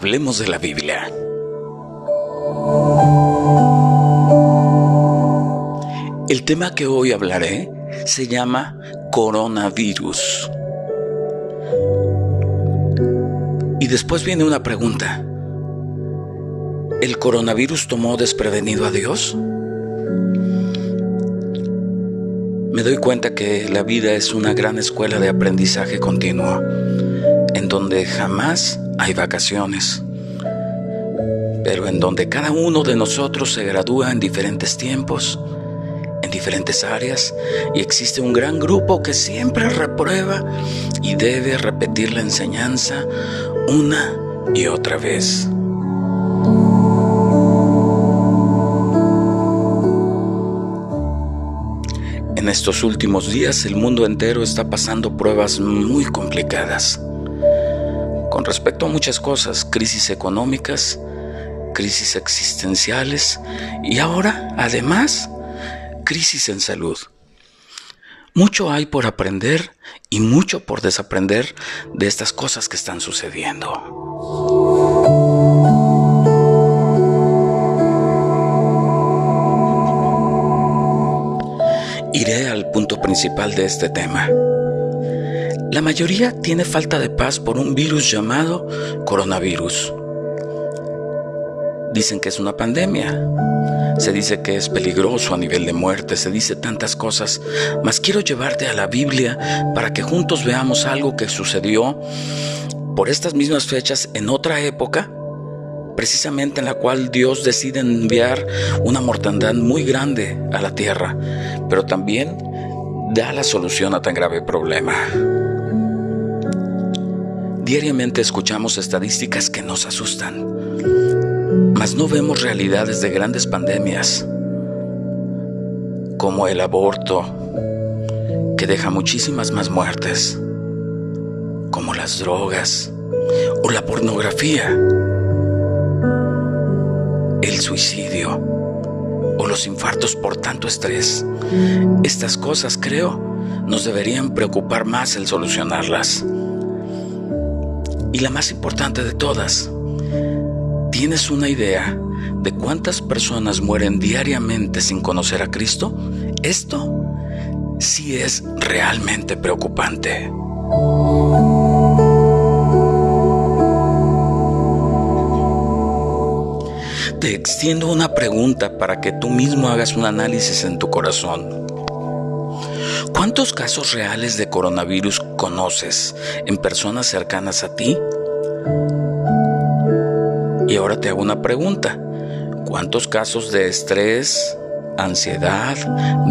Hablemos de la Biblia. El tema que hoy hablaré se llama coronavirus. Y después viene una pregunta. ¿El coronavirus tomó desprevenido a Dios? Me doy cuenta que la vida es una gran escuela de aprendizaje continuo en donde jamás hay vacaciones, pero en donde cada uno de nosotros se gradúa en diferentes tiempos, en diferentes áreas, y existe un gran grupo que siempre reprueba y debe repetir la enseñanza una y otra vez. En estos últimos días el mundo entero está pasando pruebas muy complicadas con respecto a muchas cosas, crisis económicas, crisis existenciales y ahora, además, crisis en salud. Mucho hay por aprender y mucho por desaprender de estas cosas que están sucediendo. Iré al punto principal de este tema. La mayoría tiene falta de paz por un virus llamado coronavirus. Dicen que es una pandemia. Se dice que es peligroso a nivel de muerte, se dice tantas cosas, mas quiero llevarte a la Biblia para que juntos veamos algo que sucedió por estas mismas fechas en otra época, precisamente en la cual Dios decide enviar una mortandad muy grande a la tierra, pero también da la solución a tan grave problema. Diariamente escuchamos estadísticas que nos asustan, mas no vemos realidades de grandes pandemias, como el aborto, que deja muchísimas más muertes, como las drogas o la pornografía, el suicidio o los infartos por tanto estrés. Estas cosas, creo, nos deberían preocupar más el solucionarlas. Y la más importante de todas, ¿tienes una idea de cuántas personas mueren diariamente sin conocer a Cristo? Esto sí es realmente preocupante. Te extiendo una pregunta para que tú mismo hagas un análisis en tu corazón. ¿Cuántos casos reales de coronavirus conoces en personas cercanas a ti? Y ahora te hago una pregunta. ¿Cuántos casos de estrés, ansiedad,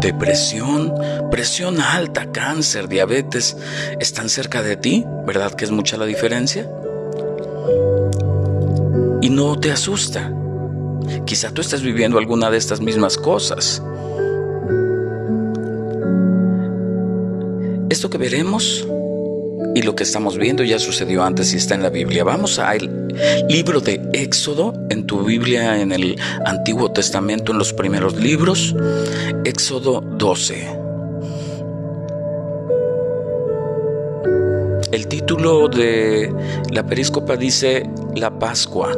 depresión, presión alta, cáncer, diabetes están cerca de ti? ¿Verdad que es mucha la diferencia? Y no te asusta. Quizá tú estés viviendo alguna de estas mismas cosas. Esto que veremos y lo que estamos viendo ya sucedió antes y está en la Biblia. Vamos al libro de Éxodo, en tu Biblia, en el Antiguo Testamento, en los primeros libros, Éxodo 12. El título de la períscopa dice La Pascua.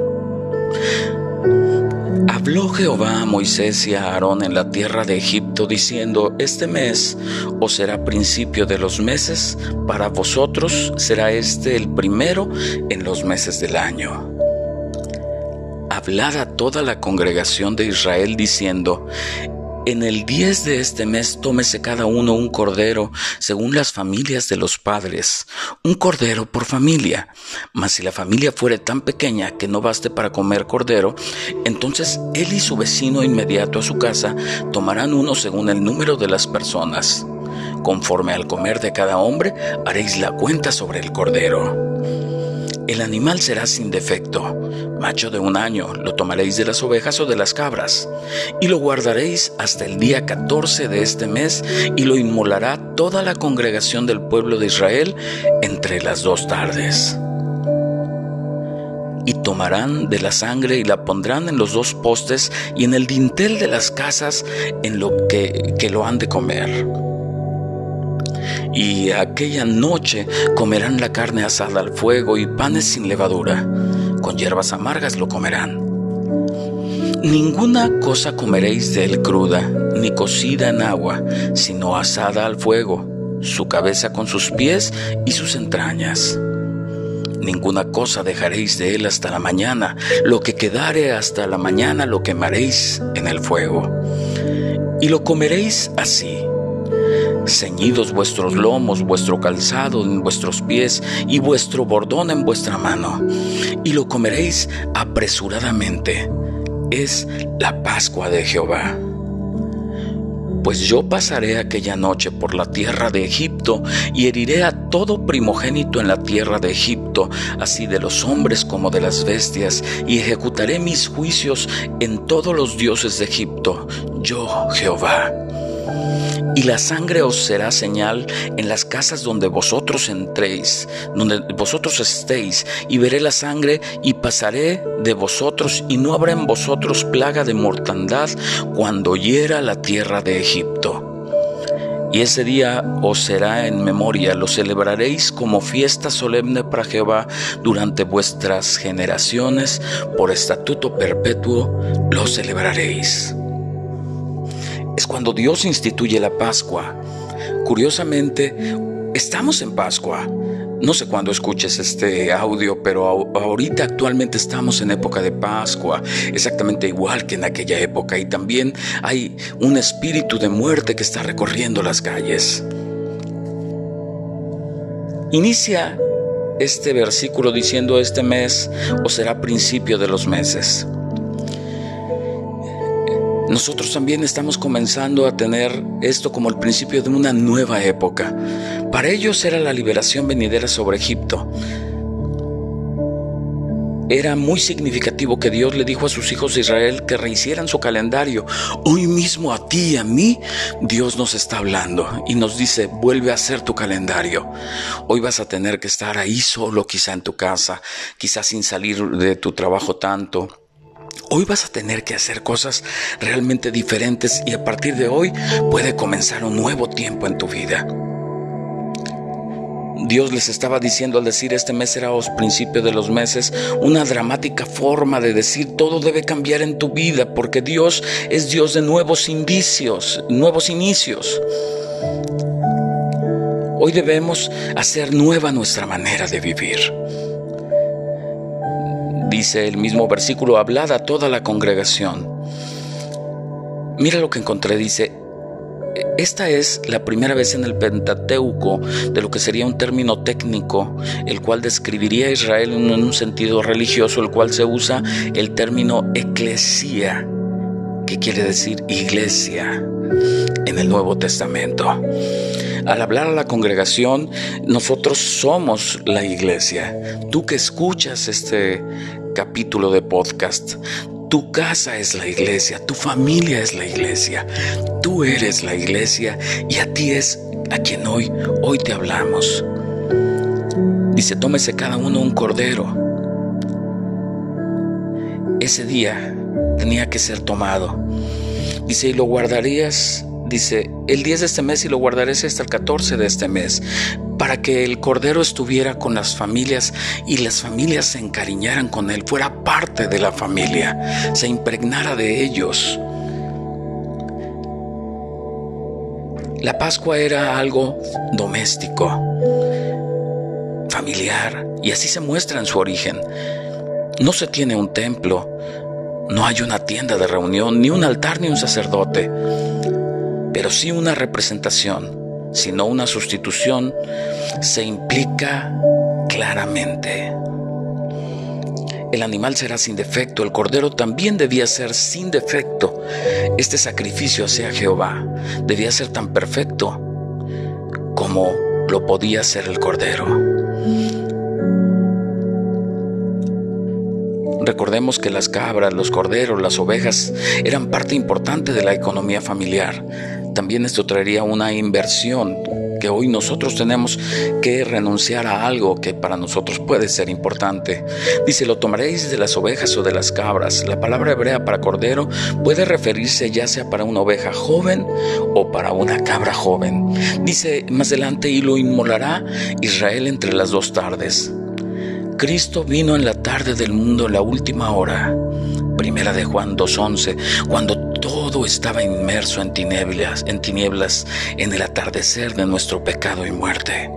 Habló Jehová a Moisés y a Aarón en la tierra de Egipto, diciendo, Este mes os será principio de los meses, para vosotros será este el primero en los meses del año. Hablad a toda la congregación de Israel, diciendo, en el 10 de este mes tómese cada uno un cordero según las familias de los padres, un cordero por familia. Mas si la familia fuere tan pequeña que no baste para comer cordero, entonces él y su vecino inmediato a su casa tomarán uno según el número de las personas. Conforme al comer de cada hombre, haréis la cuenta sobre el cordero. El animal será sin defecto, macho de un año, lo tomaréis de las ovejas o de las cabras, y lo guardaréis hasta el día 14 de este mes, y lo inmolará toda la congregación del pueblo de Israel entre las dos tardes. Y tomarán de la sangre y la pondrán en los dos postes y en el dintel de las casas en lo que, que lo han de comer y aquella noche comerán la carne asada al fuego y panes sin levadura, con hierbas amargas lo comerán. Ninguna cosa comeréis de él cruda, ni cocida en agua, sino asada al fuego, su cabeza con sus pies y sus entrañas. Ninguna cosa dejaréis de él hasta la mañana, lo que quedare hasta la mañana lo quemaréis en el fuego. Y lo comeréis así, ceñidos vuestros lomos, vuestro calzado en vuestros pies y vuestro bordón en vuestra mano, y lo comeréis apresuradamente. Es la Pascua de Jehová. Pues yo pasaré aquella noche por la tierra de Egipto y heriré a todo primogénito en la tierra de Egipto, así de los hombres como de las bestias, y ejecutaré mis juicios en todos los dioses de Egipto, yo Jehová. Y la sangre os será señal en las casas donde vosotros entréis, donde vosotros estéis, y veré la sangre y pasaré de vosotros, y no habrá en vosotros plaga de mortandad cuando hiera la tierra de Egipto. Y ese día os será en memoria, lo celebraréis como fiesta solemne para Jehová durante vuestras generaciones, por estatuto perpetuo lo celebraréis es cuando Dios instituye la Pascua. Curiosamente, estamos en Pascua. No sé cuándo escuches este audio, pero ahorita actualmente estamos en época de Pascua, exactamente igual que en aquella época, y también hay un espíritu de muerte que está recorriendo las calles. Inicia este versículo diciendo este mes o será principio de los meses. Nosotros también estamos comenzando a tener esto como el principio de una nueva época. Para ellos era la liberación venidera sobre Egipto. Era muy significativo que Dios le dijo a sus hijos de Israel que rehicieran su calendario. Hoy mismo a ti y a mí Dios nos está hablando y nos dice, vuelve a hacer tu calendario. Hoy vas a tener que estar ahí solo quizá en tu casa, quizá sin salir de tu trabajo tanto Hoy vas a tener que hacer cosas realmente diferentes y a partir de hoy puede comenzar un nuevo tiempo en tu vida. Dios les estaba diciendo al decir este mes será os principio de los meses, una dramática forma de decir todo debe cambiar en tu vida porque Dios es Dios de nuevos indicios, nuevos inicios. Hoy debemos hacer nueva nuestra manera de vivir. Dice el mismo versículo, hablad a toda la congregación. Mira lo que encontré, dice, esta es la primera vez en el Pentateuco de lo que sería un término técnico, el cual describiría a Israel en un sentido religioso, el cual se usa el término eclesia, que quiere decir iglesia en el Nuevo Testamento. Al hablar a la congregación, nosotros somos la iglesia. Tú que escuchas este capítulo de podcast, tu casa es la iglesia, tu familia es la iglesia, tú eres la iglesia y a ti es a quien hoy, hoy te hablamos. Dice, tómese cada uno un cordero. Ese día tenía que ser tomado. Dice, y lo guardarías dice, el 10 de este mes y lo guardaréis hasta el 14 de este mes, para que el Cordero estuviera con las familias y las familias se encariñaran con él, fuera parte de la familia, se impregnara de ellos. La Pascua era algo doméstico, familiar, y así se muestra en su origen. No se tiene un templo, no hay una tienda de reunión, ni un altar, ni un sacerdote pero sí una representación, sino una sustitución, se implica claramente. El animal será sin defecto, el cordero también debía ser sin defecto. Este sacrificio hacia Jehová debía ser tan perfecto como lo podía ser el cordero. Recordemos que las cabras, los corderos, las ovejas eran parte importante de la economía familiar. También esto traería una inversión que hoy nosotros tenemos que renunciar a algo que para nosotros puede ser importante. Dice, lo tomaréis de las ovejas o de las cabras. La palabra hebrea para cordero puede referirse ya sea para una oveja joven o para una cabra joven. Dice más adelante, y lo inmolará Israel entre las dos tardes. Cristo vino en la tarde del mundo la última hora. Primera de Juan 2.11, cuando todo estaba inmerso en tinieblas, en tinieblas, en el atardecer de nuestro pecado y muerte.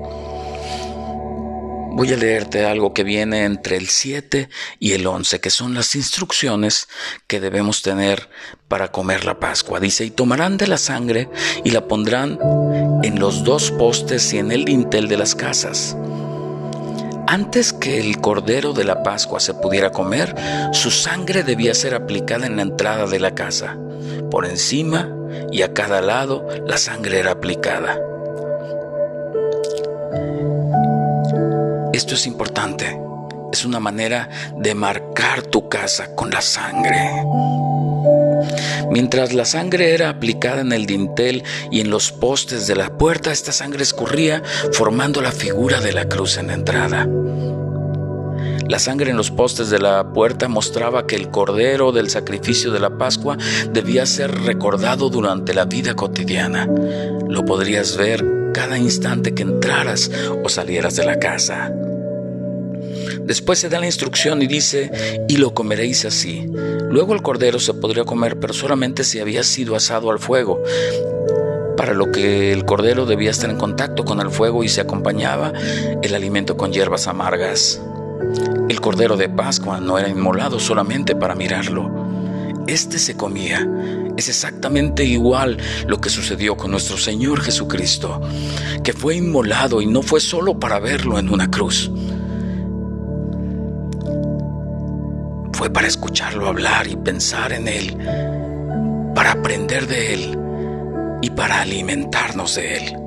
Voy a leerte algo que viene entre el 7 y el 11, que son las instrucciones que debemos tener para comer la Pascua. Dice, y tomarán de la sangre y la pondrán en los dos postes y en el dintel de las casas antes que el cordero de la Pascua se pudiera comer, su sangre debía ser aplicada en la entrada de la casa. Por encima y a cada lado la sangre era aplicada. Esto es importante. Es una manera de marcar tu casa con la sangre. Mientras la sangre era aplicada en el dintel y en los postes de la puerta, esta sangre escurría formando la figura de la cruz en la entrada. La sangre en los postes de la puerta mostraba que el cordero del sacrificio de la Pascua debía ser recordado durante la vida cotidiana. Lo podrías ver cada instante que entraras o salieras de la casa. Después se da la instrucción y dice, y lo comeréis así. Luego el cordero se podría comer, pero solamente si había sido asado al fuego, para lo que el cordero debía estar en contacto con el fuego y se acompañaba el alimento con hierbas amargas. El cordero de Pascua no era inmolado solamente para mirarlo. Este se comía. Es exactamente igual lo que sucedió con nuestro Señor Jesucristo, que fue inmolado y no fue solo para verlo en una cruz. Fue para escucharlo hablar y pensar en Él, para aprender de Él y para alimentarnos de Él.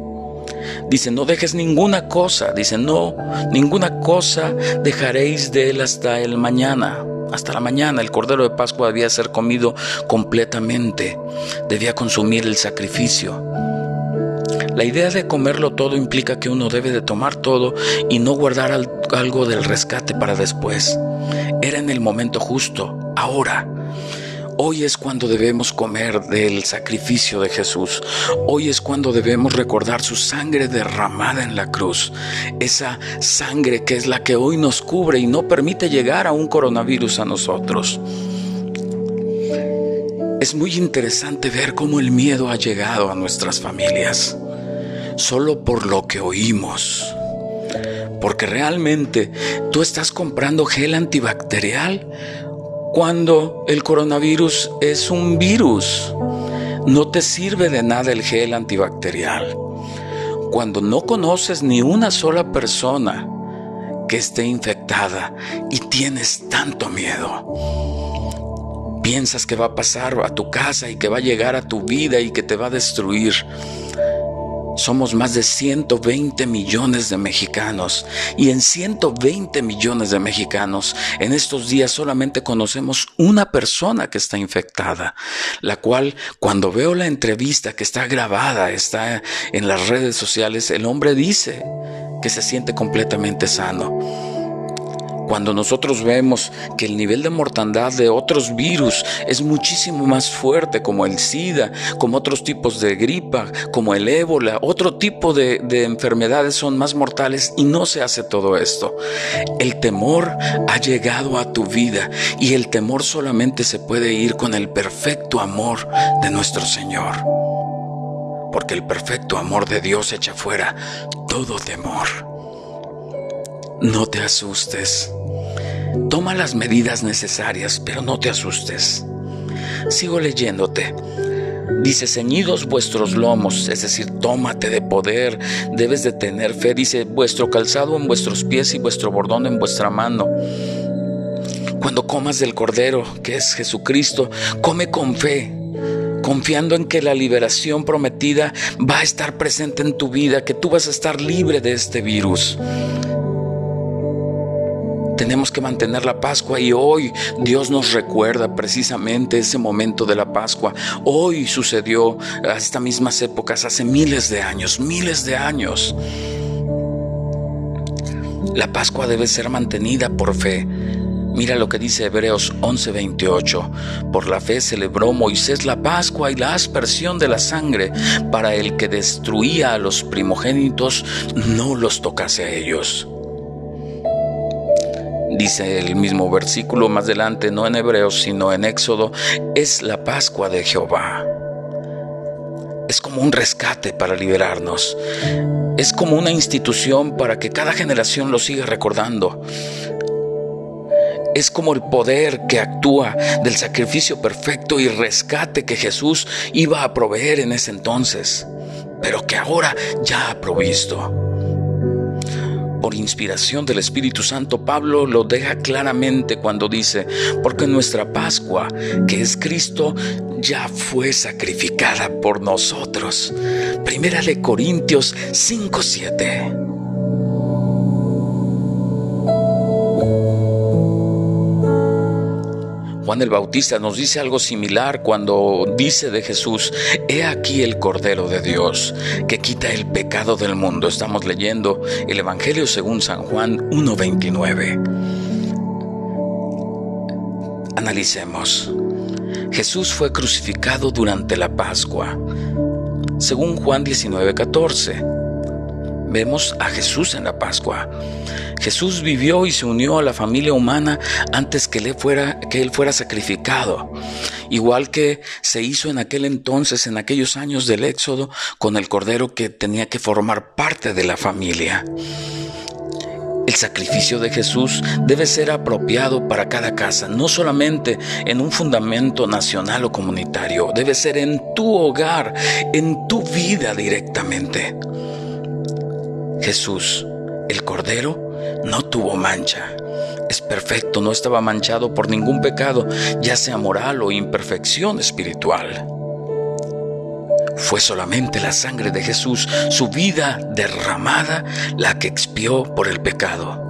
Dice, no dejes ninguna cosa, dice, no, ninguna cosa dejaréis de Él hasta el mañana. Hasta la mañana el Cordero de Pascua debía ser comido completamente, debía consumir el sacrificio. La idea de comerlo todo implica que uno debe de tomar todo y no guardar algo del rescate para después. Era en el momento justo, ahora. Hoy es cuando debemos comer del sacrificio de Jesús. Hoy es cuando debemos recordar su sangre derramada en la cruz. Esa sangre que es la que hoy nos cubre y no permite llegar a un coronavirus a nosotros. Es muy interesante ver cómo el miedo ha llegado a nuestras familias. Solo por lo que oímos porque realmente tú estás comprando gel antibacterial cuando el coronavirus es un virus. No te sirve de nada el gel antibacterial. Cuando no conoces ni una sola persona que esté infectada y tienes tanto miedo. Piensas que va a pasar a tu casa y que va a llegar a tu vida y que te va a destruir. Somos más de 120 millones de mexicanos y en 120 millones de mexicanos en estos días solamente conocemos una persona que está infectada, la cual cuando veo la entrevista que está grabada, está en las redes sociales, el hombre dice que se siente completamente sano. Cuando nosotros vemos que el nivel de mortandad de otros virus es muchísimo más fuerte, como el SIDA, como otros tipos de gripa, como el ébola, otro tipo de, de enfermedades son más mortales y no se hace todo esto. El temor ha llegado a tu vida y el temor solamente se puede ir con el perfecto amor de nuestro Señor. Porque el perfecto amor de Dios echa fuera todo temor. No te asustes. Toma las medidas necesarias, pero no te asustes. Sigo leyéndote. Dice, ceñidos vuestros lomos, es decir, tómate de poder, debes de tener fe. Dice, vuestro calzado en vuestros pies y vuestro bordón en vuestra mano. Cuando comas del Cordero, que es Jesucristo, come con fe, confiando en que la liberación prometida va a estar presente en tu vida, que tú vas a estar libre de este virus. Tenemos que mantener la Pascua y hoy Dios nos recuerda precisamente ese momento de la Pascua. Hoy sucedió a estas mismas épocas, hace miles de años, miles de años. La Pascua debe ser mantenida por fe. Mira lo que dice Hebreos 11:28. Por la fe celebró Moisés la Pascua y la aspersión de la sangre para el que destruía a los primogénitos no los tocase a ellos. Dice el mismo versículo más adelante, no en Hebreos, sino en Éxodo, es la Pascua de Jehová. Es como un rescate para liberarnos. Es como una institución para que cada generación lo siga recordando. Es como el poder que actúa del sacrificio perfecto y rescate que Jesús iba a proveer en ese entonces, pero que ahora ya ha provisto por inspiración del Espíritu Santo, Pablo lo deja claramente cuando dice, porque nuestra Pascua, que es Cristo, ya fue sacrificada por nosotros. Primera de Corintios 5:7. Juan el Bautista nos dice algo similar cuando dice de Jesús, he aquí el Cordero de Dios que quita el pecado del mundo. Estamos leyendo el Evangelio según San Juan 1.29. Analicemos. Jesús fue crucificado durante la Pascua, según Juan 19.14 vemos a Jesús en la Pascua. Jesús vivió y se unió a la familia humana antes que él fuera, que él fuera sacrificado, igual que se hizo en aquel entonces, en aquellos años del Éxodo, con el Cordero que tenía que formar parte de la familia. El sacrificio de Jesús debe ser apropiado para cada casa, no solamente en un fundamento nacional o comunitario, debe ser en tu hogar, en tu vida directamente. Jesús, el Cordero, no tuvo mancha. Es perfecto, no estaba manchado por ningún pecado, ya sea moral o imperfección espiritual. Fue solamente la sangre de Jesús, su vida derramada, la que expió por el pecado.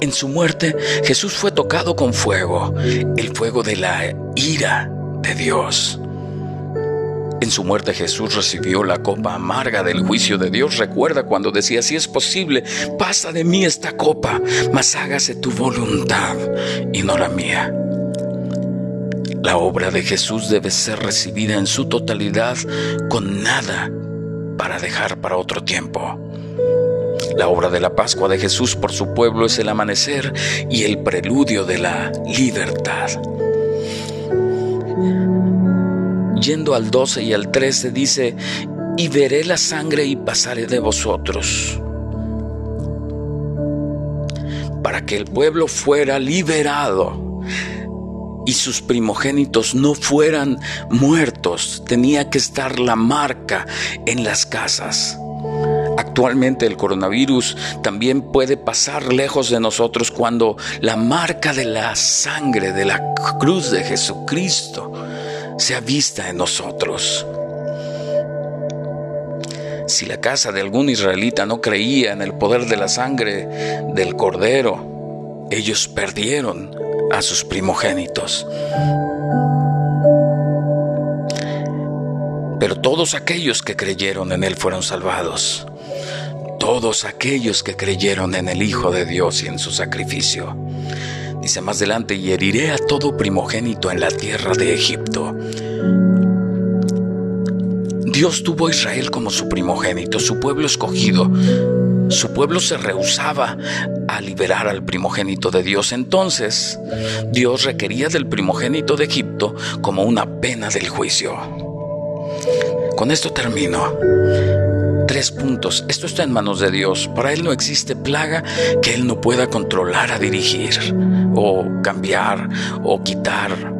En su muerte, Jesús fue tocado con fuego, el fuego de la ira de Dios. En su muerte Jesús recibió la copa amarga del juicio de Dios. Recuerda cuando decía, si es posible, pasa de mí esta copa, mas hágase tu voluntad y no la mía. La obra de Jesús debe ser recibida en su totalidad con nada para dejar para otro tiempo. La obra de la Pascua de Jesús por su pueblo es el amanecer y el preludio de la libertad. Yendo al 12 y al 13 dice, y veré la sangre y pasaré de vosotros, para que el pueblo fuera liberado y sus primogénitos no fueran muertos. Tenía que estar la marca en las casas. Actualmente el coronavirus también puede pasar lejos de nosotros cuando la marca de la sangre de la cruz de Jesucristo sea vista en nosotros. Si la casa de algún israelita no creía en el poder de la sangre del cordero, ellos perdieron a sus primogénitos. Pero todos aquellos que creyeron en Él fueron salvados. Todos aquellos que creyeron en el Hijo de Dios y en su sacrificio. Dice más adelante, y heriré a todo primogénito en la tierra de Egipto. Dios tuvo a Israel como su primogénito, su pueblo escogido. Su pueblo se rehusaba a liberar al primogénito de Dios. Entonces, Dios requería del primogénito de Egipto como una pena del juicio. Con esto termino. Tres puntos. Esto está en manos de Dios. Para Él no existe plaga que Él no pueda controlar a dirigir o cambiar o quitar.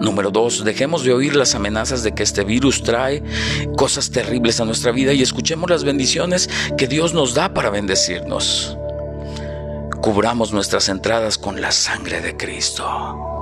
Número dos, dejemos de oír las amenazas de que este virus trae cosas terribles a nuestra vida y escuchemos las bendiciones que Dios nos da para bendecirnos. Cubramos nuestras entradas con la sangre de Cristo.